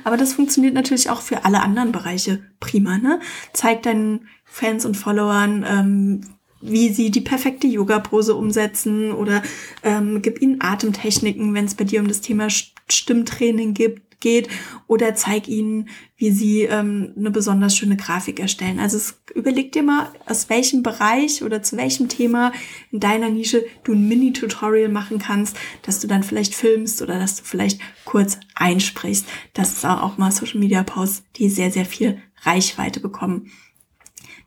Aber das funktioniert natürlich auch für alle anderen Bereiche prima, ne? Zeig deinen Fans und Followern, ähm, wie sie die perfekte Yoga-Pose umsetzen oder ähm, gib ihnen Atemtechniken, wenn es bei dir um das Thema Stimmtraining gibt, geht oder zeig ihnen, wie sie ähm, eine besonders schöne Grafik erstellen. Also es, überleg dir mal, aus welchem Bereich oder zu welchem Thema in deiner Nische du ein Mini-Tutorial machen kannst, dass du dann vielleicht filmst oder dass du vielleicht kurz einsprichst. Das ist auch mal Social-Media-Posts, die sehr, sehr viel Reichweite bekommen.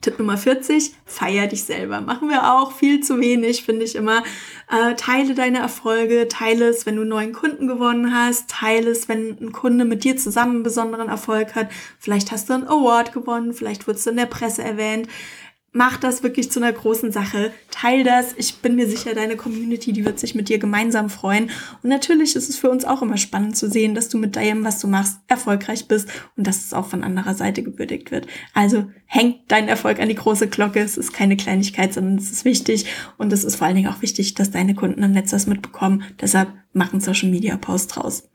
Tipp Nummer 40, feier dich selber. Machen wir auch viel zu wenig, finde ich immer. Äh, teile deine Erfolge, teile es, wenn du einen neuen Kunden gewonnen hast, teile es, wenn ein Kunde mit dir zusammen einen besonderen Erfolg hat. Vielleicht hast du einen Award gewonnen, vielleicht wurdest du in der Presse erwähnt mach das wirklich zu einer großen Sache. Teil das. Ich bin mir sicher, deine Community, die wird sich mit dir gemeinsam freuen. Und natürlich ist es für uns auch immer spannend zu sehen, dass du mit dem, was du machst, erfolgreich bist und dass es auch von anderer Seite gewürdigt wird. Also häng deinen Erfolg an die große Glocke. Es ist keine Kleinigkeit, sondern es ist wichtig. Und es ist vor allen Dingen auch wichtig, dass deine Kunden im Netz das mitbekommen. Deshalb machen Social Media Post draus.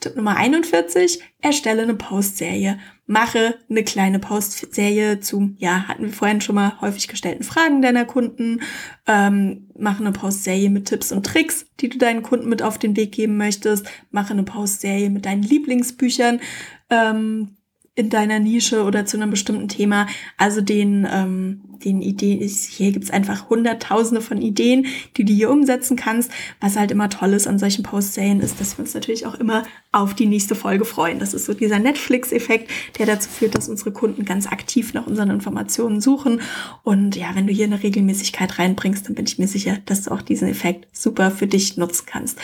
Tipp Nummer 41, erstelle eine Postserie. Mache eine kleine Postserie zu, ja, hatten wir vorhin schon mal häufig gestellten Fragen deiner Kunden. Ähm, mache eine Postserie mit Tipps und Tricks, die du deinen Kunden mit auf den Weg geben möchtest. Mache eine Postserie mit deinen Lieblingsbüchern. Ähm, in deiner Nische oder zu einem bestimmten Thema. Also den, ähm, den Ideen, hier gibt's einfach hunderttausende von Ideen, die du hier umsetzen kannst. Was halt immer toll ist an solchen Post-Serien ist, dass wir uns natürlich auch immer auf die nächste Folge freuen. Das ist so dieser Netflix-Effekt, der dazu führt, dass unsere Kunden ganz aktiv nach unseren Informationen suchen. Und ja, wenn du hier eine Regelmäßigkeit reinbringst, dann bin ich mir sicher, dass du auch diesen Effekt super für dich nutzen kannst.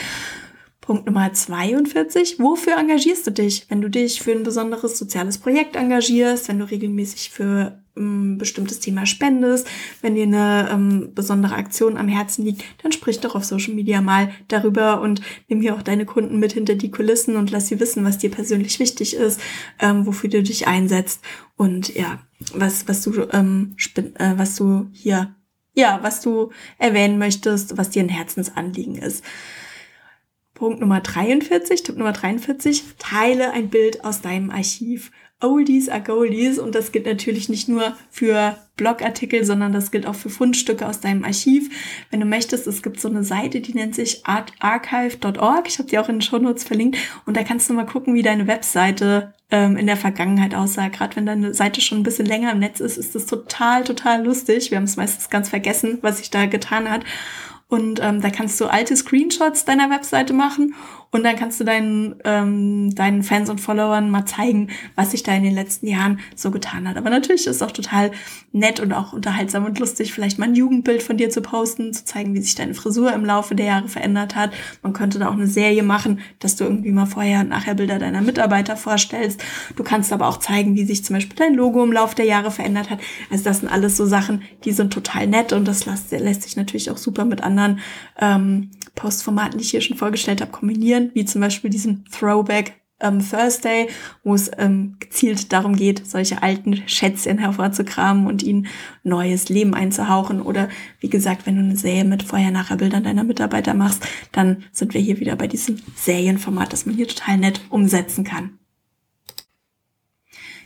Punkt Nummer 42. Wofür engagierst du dich? Wenn du dich für ein besonderes soziales Projekt engagierst, wenn du regelmäßig für ein ähm, bestimmtes Thema spendest, wenn dir eine ähm, besondere Aktion am Herzen liegt, dann sprich doch auf Social Media mal darüber und nimm hier auch deine Kunden mit hinter die Kulissen und lass sie wissen, was dir persönlich wichtig ist, ähm, wofür du dich einsetzt und ja, was, was du, ähm, äh, was du hier, ja, was du erwähnen möchtest, was dir ein Herzensanliegen ist. Punkt Nummer 43, Tipp Nummer 43, teile ein Bild aus deinem Archiv. Oldies are Goldies und das gilt natürlich nicht nur für Blogartikel, sondern das gilt auch für Fundstücke aus deinem Archiv. Wenn du möchtest, es gibt so eine Seite, die nennt sich archive.org. Ich habe die auch in den Shownotes verlinkt und da kannst du mal gucken, wie deine Webseite ähm, in der Vergangenheit aussah. Gerade wenn deine Seite schon ein bisschen länger im Netz ist, ist das total, total lustig. Wir haben es meistens ganz vergessen, was sich da getan hat. Und ähm, da kannst du alte Screenshots deiner Webseite machen und dann kannst du deinen, ähm, deinen Fans und Followern mal zeigen, was sich da in den letzten Jahren so getan hat. Aber natürlich ist es auch total nett und auch unterhaltsam und lustig, vielleicht mal ein Jugendbild von dir zu posten, zu zeigen, wie sich deine Frisur im Laufe der Jahre verändert hat. Man könnte da auch eine Serie machen, dass du irgendwie mal vorher und nachher Bilder deiner Mitarbeiter vorstellst. Du kannst aber auch zeigen, wie sich zum Beispiel dein Logo im Laufe der Jahre verändert hat. Also das sind alles so Sachen, die sind total nett und das lässt, lässt sich natürlich auch super mit anderen ähm, Postformaten, die ich hier schon vorgestellt habe, kombinieren, wie zum Beispiel diesen Throwback ähm, Thursday, wo es ähm, gezielt darum geht, solche alten Schätzchen hervorzukramen und ihnen neues Leben einzuhauchen. Oder wie gesagt, wenn du eine Serie mit Vorher-Nachher-Bildern deiner Mitarbeiter machst, dann sind wir hier wieder bei diesem Serienformat, das man hier total nett umsetzen kann.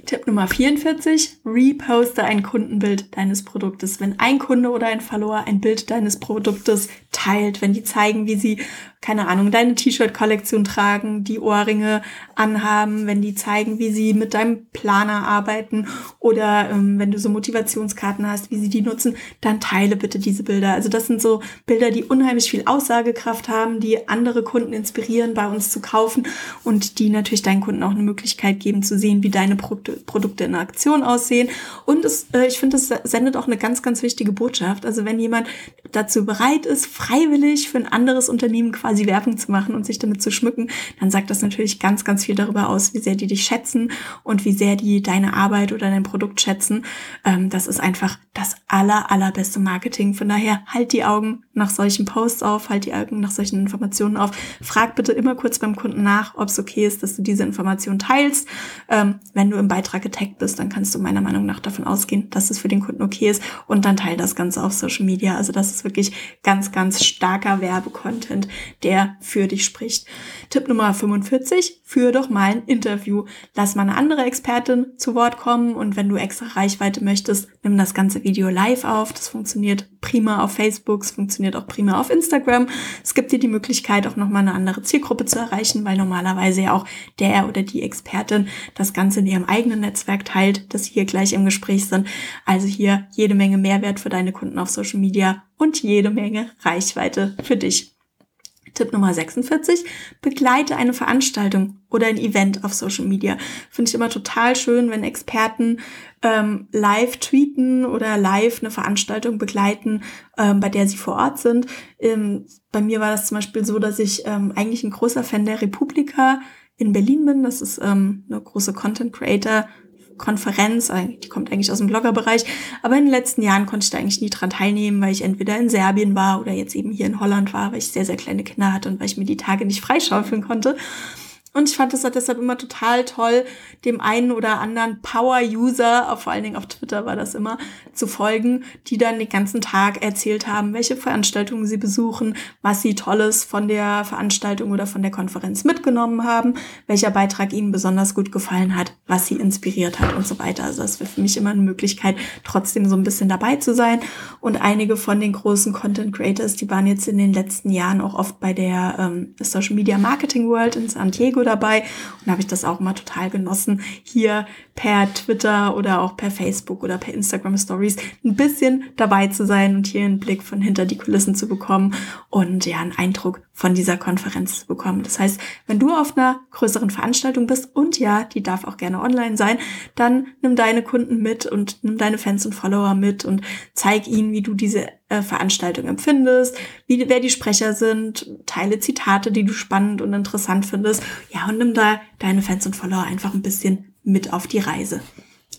Tipp Nummer 44, reposte ein Kundenbild deines Produktes. Wenn ein Kunde oder ein Follower ein Bild deines Produktes teilt, wenn die zeigen, wie sie keine Ahnung, deine T-Shirt-Kollektion tragen, die Ohrringe anhaben, wenn die zeigen, wie sie mit deinem Planer arbeiten oder ähm, wenn du so Motivationskarten hast, wie sie die nutzen, dann teile bitte diese Bilder. Also das sind so Bilder, die unheimlich viel Aussagekraft haben, die andere Kunden inspirieren, bei uns zu kaufen und die natürlich deinen Kunden auch eine Möglichkeit geben zu sehen, wie deine Produkte, Produkte in Aktion aussehen. Und es, äh, ich finde, es sendet auch eine ganz, ganz wichtige Botschaft. Also wenn jemand dazu bereit ist, freiwillig für ein anderes Unternehmen quasi Werbung zu machen und sich damit zu schmücken, dann sagt das natürlich ganz, ganz viel darüber aus, wie sehr die dich schätzen und wie sehr die deine Arbeit oder dein Produkt schätzen. Ähm, das ist einfach das aller, allerbeste Marketing. Von daher halt die Augen nach solchen Posts auf, halt die Augen nach solchen Informationen auf. Frag bitte immer kurz beim Kunden nach, ob es okay ist, dass du diese Information teilst. Ähm, wenn du im Beitrag getaggt bist, dann kannst du meiner Meinung nach davon ausgehen, dass es für den Kunden okay ist und dann teil das Ganze auf Social Media. Also das ist wirklich ganz, ganz starker Werbecontent, der für dich spricht. Tipp Nummer 45, führ doch mal ein Interview. Lass mal eine andere Expertin zu Wort kommen und wenn du extra Reichweite möchtest, nimm das ganze Video live auf. Das funktioniert prima auf Facebook, es funktioniert auch prima auf Instagram. Es gibt dir die Möglichkeit, auch nochmal eine andere Zielgruppe zu erreichen, weil normalerweise ja auch der oder die Expertin das Ganze in ihrem eigenen Netzwerk teilt, dass sie hier gleich im Gespräch sind. Also hier jede Menge Mehrwert für deine Kunden auf Social Media und jede Menge Reichweite für dich. Tipp Nummer 46, begleite eine Veranstaltung oder ein Event auf Social Media. Finde ich immer total schön, wenn Experten ähm, live tweeten oder live eine Veranstaltung begleiten, ähm, bei der sie vor Ort sind. Ähm, bei mir war das zum Beispiel so, dass ich ähm, eigentlich ein großer Fan der Republika in Berlin bin. Das ist ähm, eine große Content Creator Konferenz, die kommt eigentlich aus dem Bloggerbereich, aber in den letzten Jahren konnte ich da eigentlich nie dran teilnehmen, weil ich entweder in Serbien war oder jetzt eben hier in Holland war, weil ich sehr, sehr kleine Kinder hatte und weil ich mir die Tage nicht freischaufeln konnte. Und ich fand es deshalb immer total toll, dem einen oder anderen Power-User, vor allen Dingen auf Twitter war das immer, zu folgen, die dann den ganzen Tag erzählt haben, welche Veranstaltungen sie besuchen, was sie Tolles von der Veranstaltung oder von der Konferenz mitgenommen haben, welcher Beitrag ihnen besonders gut gefallen hat, was sie inspiriert hat und so weiter. Also das wäre für mich immer eine Möglichkeit, trotzdem so ein bisschen dabei zu sein. Und einige von den großen Content Creators, die waren jetzt in den letzten Jahren auch oft bei der ähm, Social Media Marketing World in San Diego Video dabei und habe ich das auch immer total genossen, hier per Twitter oder auch per Facebook oder per Instagram Stories ein bisschen dabei zu sein und hier einen Blick von hinter die Kulissen zu bekommen und ja, einen Eindruck von dieser Konferenz zu bekommen. Das heißt, wenn du auf einer größeren Veranstaltung bist und ja, die darf auch gerne online sein, dann nimm deine Kunden mit und nimm deine Fans und Follower mit und zeig ihnen, wie du diese äh, Veranstaltung empfindest, wie, wer die Sprecher sind, teile Zitate, die du spannend und interessant findest. Ja, und nimm da deine Fans und Follower einfach ein bisschen mit auf die Reise.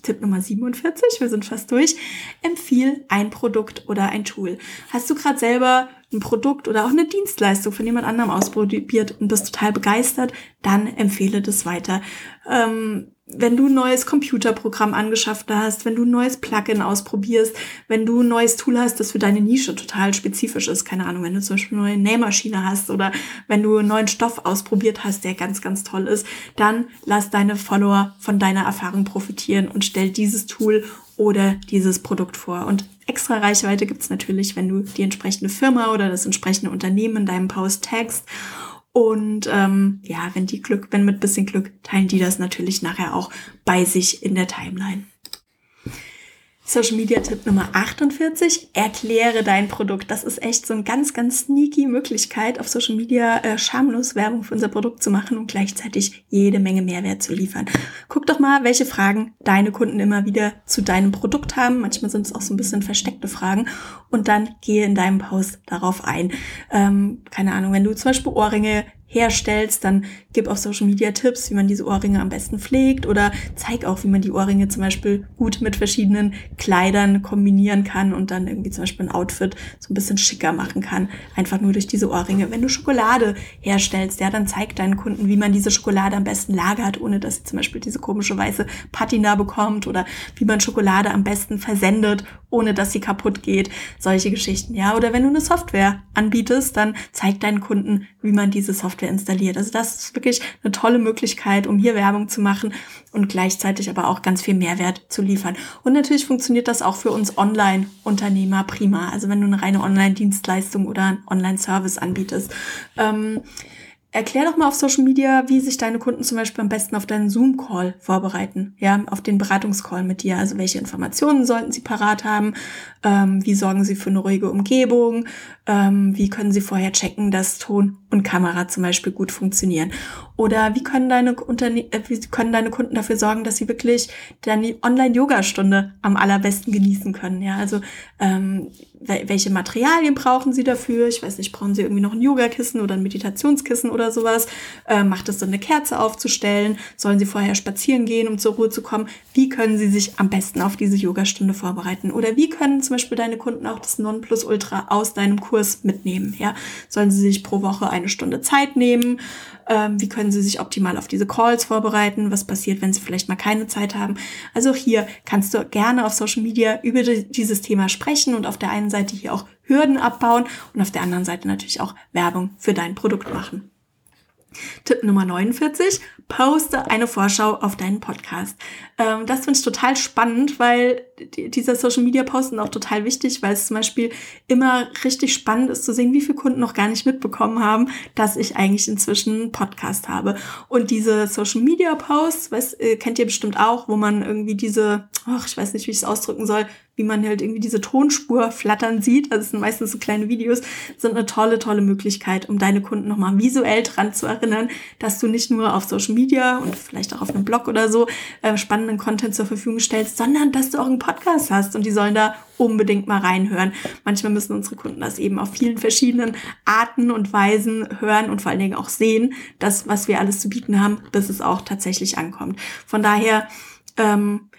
Tipp Nummer 47, wir sind fast durch. Empfiehl ein Produkt oder ein Tool. Hast du gerade selber ein Produkt oder auch eine Dienstleistung von jemand anderem ausprobiert und bist total begeistert, dann empfehle das weiter. Ähm, wenn du ein neues Computerprogramm angeschafft hast, wenn du ein neues Plugin ausprobierst, wenn du ein neues Tool hast, das für deine Nische total spezifisch ist, keine Ahnung, wenn du zum Beispiel eine neue Nähmaschine hast oder wenn du einen neuen Stoff ausprobiert hast, der ganz, ganz toll ist, dann lass deine Follower von deiner Erfahrung profitieren und stell dieses Tool oder dieses Produkt vor. Und extra Reichweite gibt's natürlich, wenn du die entsprechende Firma oder das entsprechende Unternehmen in deinem Post tagst. Und ähm, ja, wenn die Glück, wenn mit bisschen Glück, teilen die das natürlich nachher auch bei sich in der Timeline. Social Media Tipp Nummer 48, erkläre dein Produkt. Das ist echt so eine ganz, ganz sneaky Möglichkeit, auf Social Media äh, schamlos Werbung für unser Produkt zu machen und gleichzeitig jede Menge Mehrwert zu liefern. Guck doch mal, welche Fragen deine Kunden immer wieder zu deinem Produkt haben. Manchmal sind es auch so ein bisschen versteckte Fragen und dann gehe in deinem Post darauf ein. Ähm, keine Ahnung, wenn du zum Beispiel Ohrringe herstellst, dann gib auf Social Media Tipps, wie man diese Ohrringe am besten pflegt oder zeig auch, wie man die Ohrringe zum Beispiel gut mit verschiedenen Kleidern kombinieren kann und dann irgendwie zum Beispiel ein Outfit so ein bisschen schicker machen kann. Einfach nur durch diese Ohrringe. Wenn du Schokolade herstellst, ja, dann zeig deinen Kunden, wie man diese Schokolade am besten lagert, ohne dass sie zum Beispiel diese komische weiße Patina bekommt oder wie man Schokolade am besten versendet, ohne dass sie kaputt geht. Solche Geschichten, ja. Oder wenn du eine Software anbietest, dann zeig deinen Kunden, wie man diese Software installiert. Also das ist wirklich eine tolle Möglichkeit, um hier Werbung zu machen und gleichzeitig aber auch ganz viel Mehrwert zu liefern. Und natürlich funktioniert das auch für uns Online-Unternehmer prima. Also wenn du eine reine Online-Dienstleistung oder einen Online-Service anbietest. Ähm, Erklär doch mal auf Social Media, wie sich deine Kunden zum Beispiel am besten auf deinen Zoom-Call vorbereiten, ja, auf den Beratungscall mit dir. Also welche Informationen sollten sie parat haben? Ähm, wie sorgen sie für eine ruhige Umgebung? Ähm, wie können sie vorher checken, dass Ton und Kamera zum Beispiel gut funktionieren? Oder wie können deine, Unterne äh, wie können deine Kunden dafür sorgen, dass sie wirklich deine Online-Yoga-Stunde am allerbesten genießen können? Ja, also ähm, welche Materialien brauchen sie dafür? Ich weiß nicht, brauchen sie irgendwie noch ein Yogakissen oder ein Meditationskissen oder sowas? Ähm, macht es Sinn, eine Kerze aufzustellen? Sollen sie vorher spazieren gehen, um zur Ruhe zu kommen? Wie können sie sich am besten auf diese Yogastunde vorbereiten? Oder wie können zum Beispiel deine Kunden auch das Nonplusultra aus deinem Kurs mitnehmen? Ja, sollen sie sich pro Woche eine Stunde Zeit nehmen? Ähm, wie können sie sich optimal auf diese Calls vorbereiten? Was passiert, wenn sie vielleicht mal keine Zeit haben? Also hier kannst du gerne auf Social Media über dieses Thema sprechen und auf der einen Seite hier auch Hürden abbauen und auf der anderen Seite natürlich auch Werbung für dein Produkt machen. Tipp Nummer 49, poste eine Vorschau auf deinen Podcast. Ähm, das finde ich total spannend, weil dieser Social Media Posten auch total wichtig, weil es zum Beispiel immer richtig spannend ist zu sehen, wie viele Kunden noch gar nicht mitbekommen haben, dass ich eigentlich inzwischen einen Podcast habe. Und diese Social Media Posts, weiß, äh, kennt ihr bestimmt auch, wo man irgendwie diese, ach, ich weiß nicht, wie ich es ausdrücken soll, wie man halt irgendwie diese Tonspur flattern sieht, also es sind meistens so kleine Videos, sind eine tolle, tolle Möglichkeit, um deine Kunden nochmal visuell dran zu erinnern, dass du nicht nur auf Social Media und vielleicht auch auf einem Blog oder so äh, spannenden Content zur Verfügung stellst, sondern dass du auch einen Podcast hast und die sollen da unbedingt mal reinhören. Manchmal müssen unsere Kunden das eben auf vielen verschiedenen Arten und Weisen hören und vor allen Dingen auch sehen, das, was wir alles zu bieten haben, bis es auch tatsächlich ankommt. Von daher, ähm,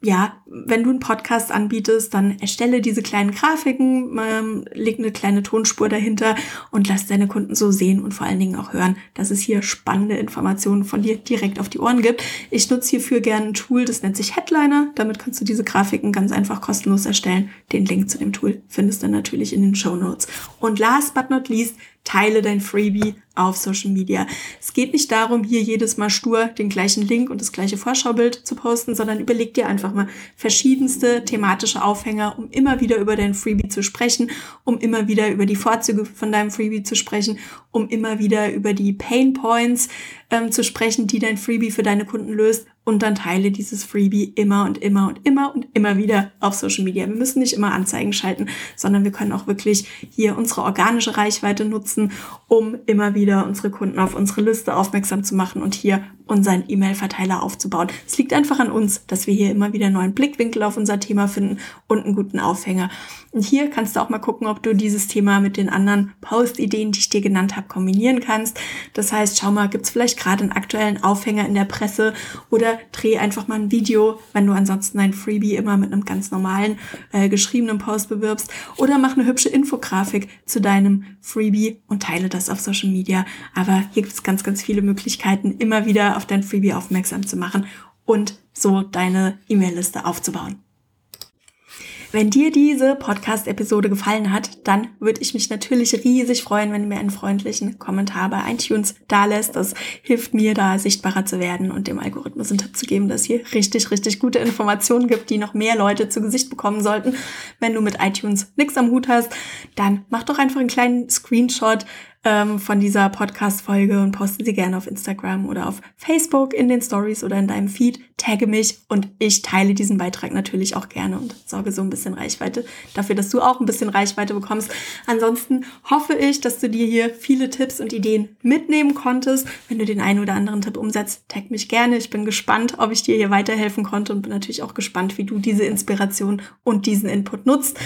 ja, wenn du einen Podcast anbietest, dann erstelle diese kleinen Grafiken, ähm, leg eine kleine Tonspur dahinter und lass deine Kunden so sehen und vor allen Dingen auch hören, dass es hier spannende Informationen von dir direkt auf die Ohren gibt. Ich nutze hierfür gerne ein Tool, das nennt sich Headliner. Damit kannst du diese Grafiken ganz einfach kostenlos erstellen. Den Link zu dem Tool findest du natürlich in den Show Notes. Und last but not least, teile dein Freebie auf Social Media. Es geht nicht darum, hier jedes Mal stur den gleichen Link und das gleiche Vorschaubild zu posten, sondern überleg dir einfach mal verschiedenste thematische Aufhänger, um immer wieder über dein Freebie zu sprechen, um immer wieder über die Vorzüge von deinem Freebie zu sprechen, um immer wieder über die Pain Points ähm, zu sprechen, die dein Freebie für deine Kunden löst und dann teile dieses Freebie immer und immer und immer und immer wieder auf Social Media. Wir müssen nicht immer Anzeigen schalten, sondern wir können auch wirklich hier unsere organische Reichweite nutzen, um immer wieder unsere Kunden auf unsere Liste aufmerksam zu machen und hier unseren E-Mail-Verteiler aufzubauen. Es liegt einfach an uns, dass wir hier immer wieder neuen Blickwinkel auf unser Thema finden und einen guten Aufhänger. Und hier kannst du auch mal gucken, ob du dieses Thema mit den anderen Post-Ideen, die ich dir genannt habe, kombinieren kannst. Das heißt, schau mal, gibt es vielleicht gerade einen aktuellen Aufhänger in der Presse oder dreh einfach mal ein Video, wenn du ansonsten ein Freebie immer mit einem ganz normalen äh, geschriebenen Post bewirbst oder mach eine hübsche Infografik zu deinem Freebie und teile das auf Social Media. Aber hier gibt es ganz, ganz viele Möglichkeiten, immer wieder auf dein Freebie aufmerksam zu machen und so deine E-Mail-Liste aufzubauen. Wenn dir diese Podcast-Episode gefallen hat, dann würde ich mich natürlich riesig freuen, wenn du mir einen freundlichen Kommentar bei iTunes dalässt. Das hilft mir, da sichtbarer zu werden und dem Algorithmus einen Tipp zu geben, dass hier richtig, richtig gute Informationen gibt, die noch mehr Leute zu Gesicht bekommen sollten. Wenn du mit iTunes nichts am Hut hast, dann mach doch einfach einen kleinen Screenshot ähm, von dieser Podcast-Folge und poste sie gerne auf Instagram oder auf Facebook in den Stories oder in deinem Feed. Tagge mich und ich teile diesen Beitrag natürlich auch gerne und sorge so ein bisschen Reichweite dafür, dass du auch ein bisschen Reichweite bekommst. Ansonsten hoffe ich, dass du dir hier viele Tipps und Ideen mitnehmen konntest. Wenn du den einen oder anderen Tipp umsetzt, tag mich gerne. Ich bin gespannt, ob ich dir hier weiterhelfen konnte und bin natürlich auch gespannt, wie du diese Inspiration und diesen Input nutzt.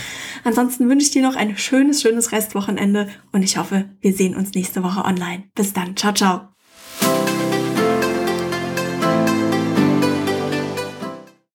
Ansonsten wünsche ich dir noch ein schönes, schönes Restwochenende und ich hoffe, wir sehen uns nächste Woche online. Bis dann. Ciao, ciao.